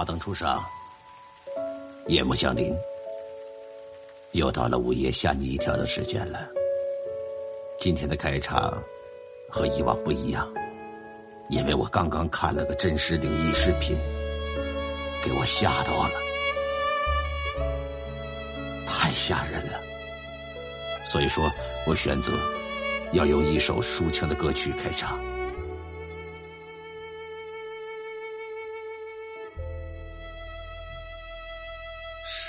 华灯初上，夜幕降临，又到了午夜吓你一跳的时间了。今天的开场和以往不一样，因为我刚刚看了个真实灵异视频，给我吓到了，太吓人了。所以说我选择要用一首抒情的歌曲开场。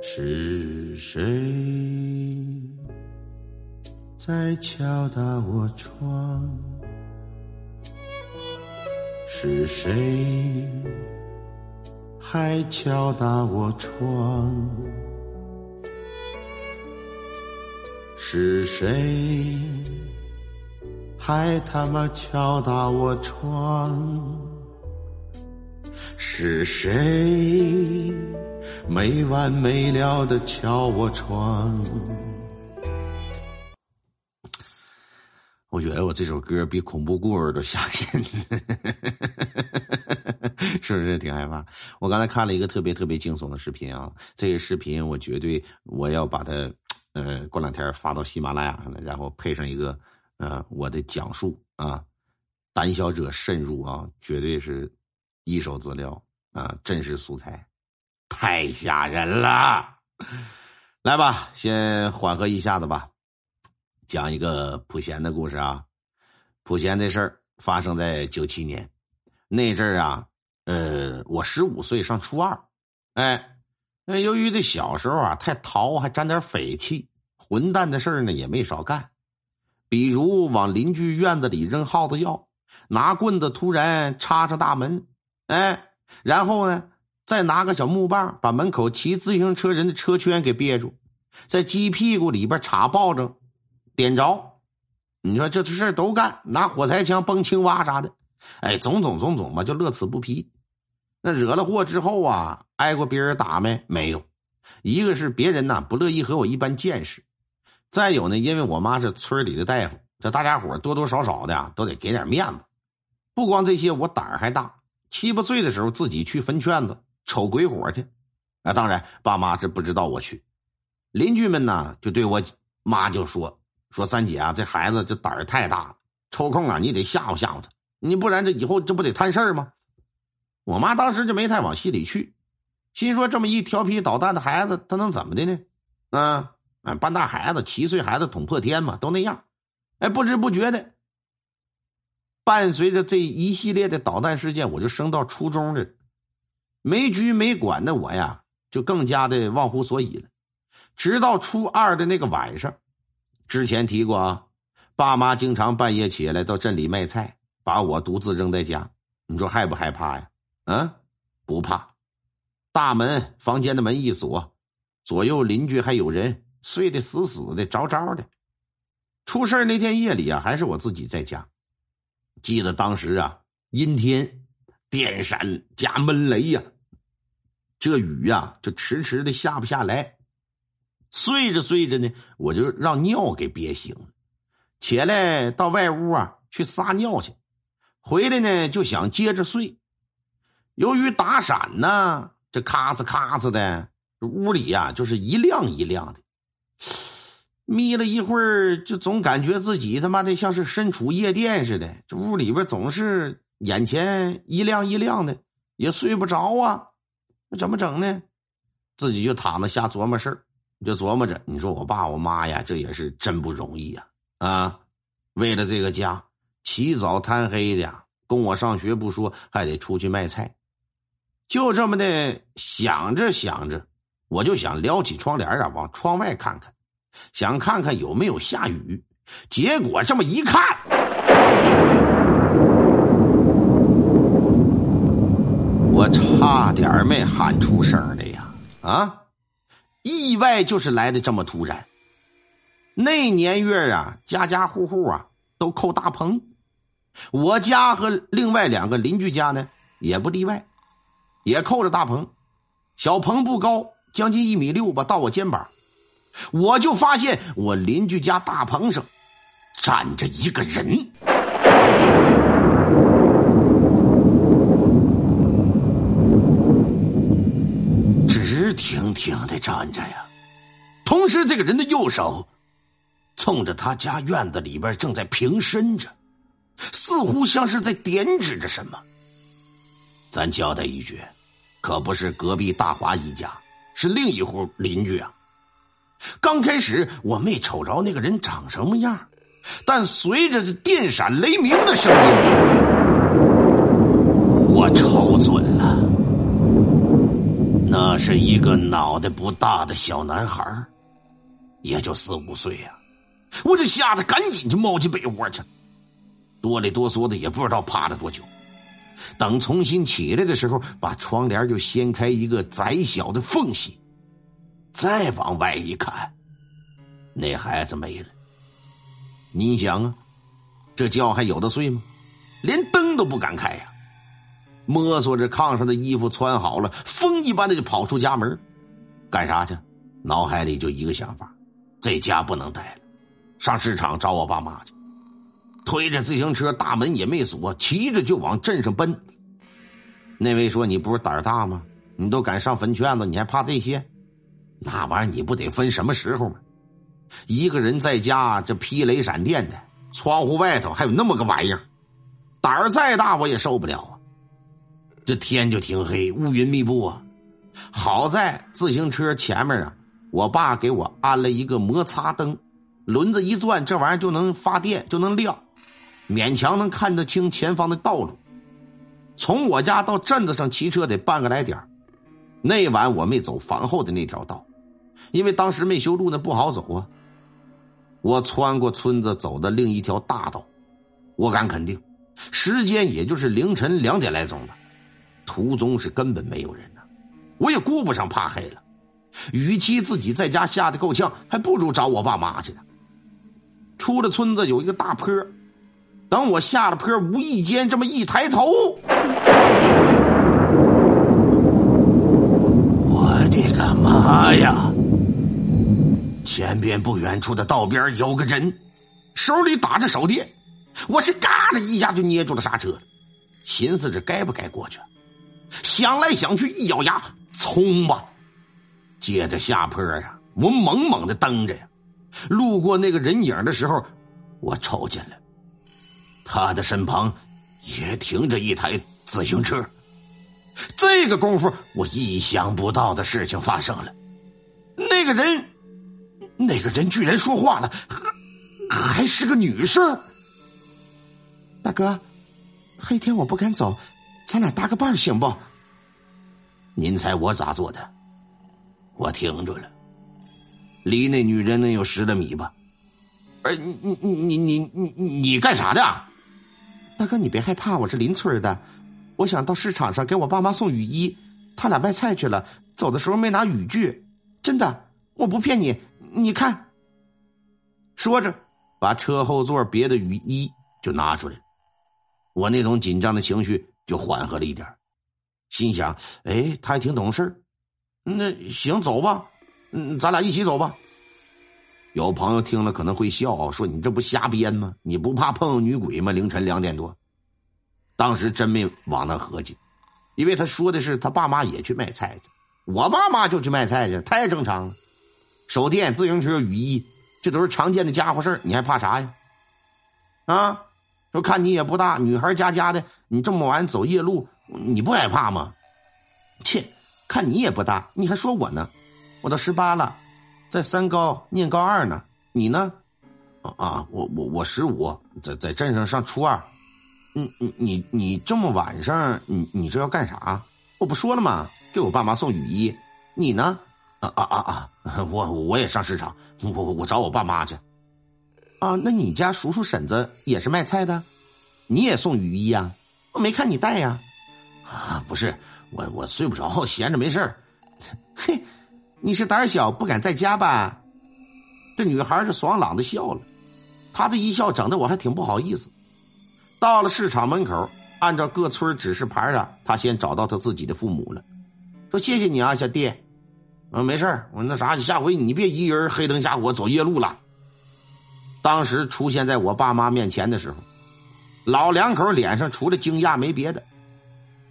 是谁在敲打我窗？是谁还敲打我窗？是谁还他妈敲打我窗？是谁？没完没了的敲我窗，我觉得我这首歌比恐怖故事都吓人，是不是挺害怕？我刚才看了一个特别特别惊悚的视频啊，这个视频我绝对我要把它，呃，过两天发到喜马拉雅上来，然后配上一个呃我的讲述啊，胆小者慎入啊，绝对是一手资料啊，真实素材。太吓人了，来吧，先缓和一下子吧，讲一个普贤的故事啊。普贤的事儿发生在九七年，那阵儿啊，呃，我十五岁上初二，哎，那由于这小时候啊太淘，还沾点匪气，混蛋的事儿呢也没少干，比如往邻居院子里扔耗子药，拿棍子突然插上大门，哎，然后呢。再拿个小木棒，把门口骑自行车人的车圈给别住，在鸡屁股里边插爆仗，点着。你说这事都干，拿火柴枪崩青蛙啥的，哎，种种种种吧，就乐此不疲。那惹了祸之后啊，挨过别人打没？没有。一个是别人呐不乐意和我一般见识，再有呢，因为我妈是村里的大夫，这大家伙多多少少的都得给点面子。不光这些，我胆儿还大，七八岁的时候自己去坟圈子。瞅鬼火去，啊！当然，爸妈是不知道我去。邻居们呢，就对我妈就说：“说三姐啊，这孩子这胆儿太大了，抽空啊，你得吓唬吓唬他，你不然这以后这不得摊事儿吗？”我妈当时就没太往心里去，心说这么一调皮捣蛋的孩子，他能怎么的呢？啊，哎，半大孩子，七岁孩子捅破天嘛，都那样。哎，不知不觉的，伴随着这一系列的捣蛋事件，我就升到初中了。没拘没管的我呀，就更加的忘乎所以了。直到初二的那个晚上，之前提过啊，爸妈经常半夜起来到镇里卖菜，把我独自扔在家。你说害不害怕呀？啊，不怕。大门房间的门一锁，左右邻居还有人，睡得死死的，着着的。出事那天夜里啊，还是我自己在家。记得当时啊，阴天。电闪加闷雷呀，这雨呀就迟迟的下不下来。睡着睡着呢，我就让尿给憋醒了，起来到外屋啊去撒尿去，回来呢就想接着睡。由于打闪呢，这咔嚓咔嚓的，屋里呀就是一亮一亮的。眯了一会儿，就总感觉自己他妈的像是身处夜店似的，这屋里边总是。眼前一亮一亮的，也睡不着啊，那怎么整呢？自己就躺着瞎琢磨事儿，就琢磨着，你说我爸我妈呀，这也是真不容易呀！啊，为了这个家，起早贪黑的供我上学不说，还得出去卖菜。就这么的想着想着，我就想撩起窗帘啊，往窗外看看，想看看有没有下雨。结果这么一看。我差点没喊出声来呀！啊，意外就是来的这么突然。那年月啊，家家户户啊都扣大棚，我家和另外两个邻居家呢也不例外，也扣着大棚。小棚不高，将近一米六吧，到我肩膀。我就发现我邻居家大棚上站着一个人。直挺挺的站着呀，同时这个人的右手冲着他家院子里边正在平伸着，似乎像是在点指着什么。咱交代一句，可不是隔壁大华一家，是另一户邻居啊。刚开始我没瞅着那个人长什么样，但随着这电闪雷鸣的声音，我瞅准了。那是一个脑袋不大的小男孩，也就四五岁呀。我这吓得赶紧就猫进被窝去，哆里哆嗦的也不知道趴了多久。等重新起来的时候，把窗帘就掀开一个窄小的缝隙，再往外一看，那孩子没了。你想啊，这觉还有的睡吗？连灯都不敢开呀。摸索着炕上的衣服穿好了，风一般的就跑出家门，干啥去？脑海里就一个想法：这家不能待了，上市场找我爸妈去。推着自行车，大门也没锁，骑着就往镇上奔。那位说：“你不是胆大吗？你都敢上坟圈子，你还怕这些？那玩意儿你不得分什么时候吗？一个人在家，这劈雷闪电的，窗户外头还有那么个玩意儿，胆儿再大我也受不了啊！”这天就挺黑，乌云密布啊。好在自行车前面啊，我爸给我安了一个摩擦灯，轮子一转，这玩意儿就能发电，就能亮，勉强能看得清前方的道路。从我家到镇子上骑车得半个来点那晚我没走房后的那条道，因为当时没修路，那不好走啊。我穿过村子，走的另一条大道，我敢肯定，时间也就是凌晨两点来钟吧。途中是根本没有人呢，我也顾不上怕黑了。与其自己在家吓得够呛，还不如找我爸妈去呢。出了村子有一个大坡，等我下了坡，无意间这么一抬头，我的个妈呀！前边不远处的道边有个人，手里打着手电，我是嘎的一下就捏住了刹车，寻思着该不该过去。想来想去，一咬牙，冲吧！接着下坡啊，我猛猛的蹬着呀。路过那个人影的时候，我瞅见了，他的身旁也停着一台自行车。这个功夫，我意想不到的事情发生了。那个人，那个人居然说话了，还是个女生。大哥，黑天我不敢走。咱俩搭个伴行不？您猜我咋做的？我停住了，离那女人能有十来米吧。哎，你你你你你你干啥的？大哥，你别害怕，我是邻村的，我想到市场上给我爸妈送雨衣，他俩卖菜去了，走的时候没拿雨具，真的，我不骗你，你看。说着，把车后座别的雨衣就拿出来，我那种紧张的情绪。就缓和了一点，心想：哎，他还挺懂事那行，走吧，嗯，咱俩一起走吧。有朋友听了可能会笑，说你这不瞎编吗？你不怕碰女鬼吗？凌晨两点多，当时真没往那合计，因为他说的是他爸妈也去卖菜去，我爸妈就去卖菜去，太正常了。手电、自行车、雨衣，这都是常见的家伙事你还怕啥呀？啊？说看你也不大，女孩家家的，你这么晚走夜路，你不害怕吗？切，看你也不大，你还说我呢？我都十八了，在三高念高二呢。你呢？啊，我我我十五，在在镇上上初二。你你你你这么晚上，你你这要干啥？我不说了吗？给我爸妈送雨衣。你呢？啊啊啊啊！我我也上市场，我我找我爸妈去。啊，那你家叔叔婶子也是卖菜的，你也送雨衣呀？我没看你带呀。啊不是我，我睡不着，闲着没事儿。嘿，你是胆小不敢在家吧？这女孩是爽朗的笑了，她的一笑整的我还挺不好意思。到了市场门口，按照各村指示牌上，她先找到她自己的父母了，说：“谢谢你啊，小弟。”嗯，没事我那啥，下回你别一人黑灯瞎火走夜路了。当时出现在我爸妈面前的时候，老两口脸上除了惊讶没别的，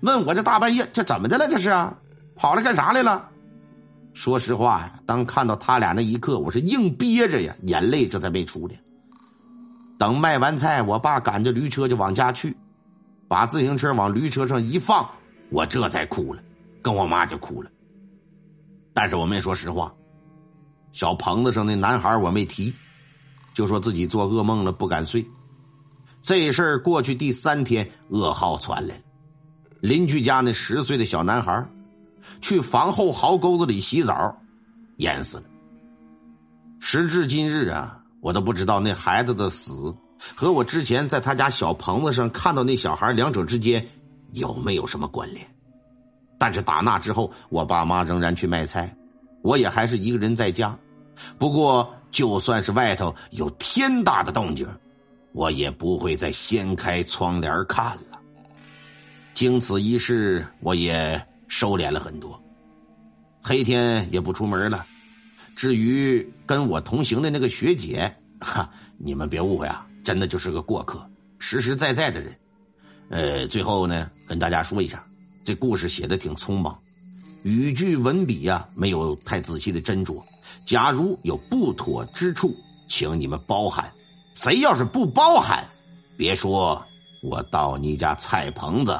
问我这大半夜这怎么的了？这是啊，跑来干啥来了？说实话呀，当看到他俩那一刻，我是硬憋着呀，眼泪这才没出来。等卖完菜，我爸赶着驴车就往家去，把自行车往驴车上一放，我这才哭了，跟我妈就哭了。但是我没说实话，小棚子上那男孩我没提，就说自己做噩梦了不敢睡。这事儿过去第三天，噩耗传来了，邻居家那十岁的小男孩去房后壕沟子里洗澡，淹死了。时至今日啊，我都不知道那孩子的死和我之前在他家小棚子上看到那小孩两者之间有没有什么关联。但是打那之后，我爸妈仍然去卖菜，我也还是一个人在家。不过，就算是外头有天大的动静，我也不会再掀开窗帘看了。经此一事，我也收敛了很多，黑天也不出门了。至于跟我同行的那个学姐，哈，你们别误会啊，真的就是个过客，实实在在的人。呃，最后呢，跟大家说一下。这故事写的挺匆忙，语句文笔呀没有太仔细的斟酌。假如有不妥之处，请你们包涵。谁要是不包涵，别说我到你家菜棚子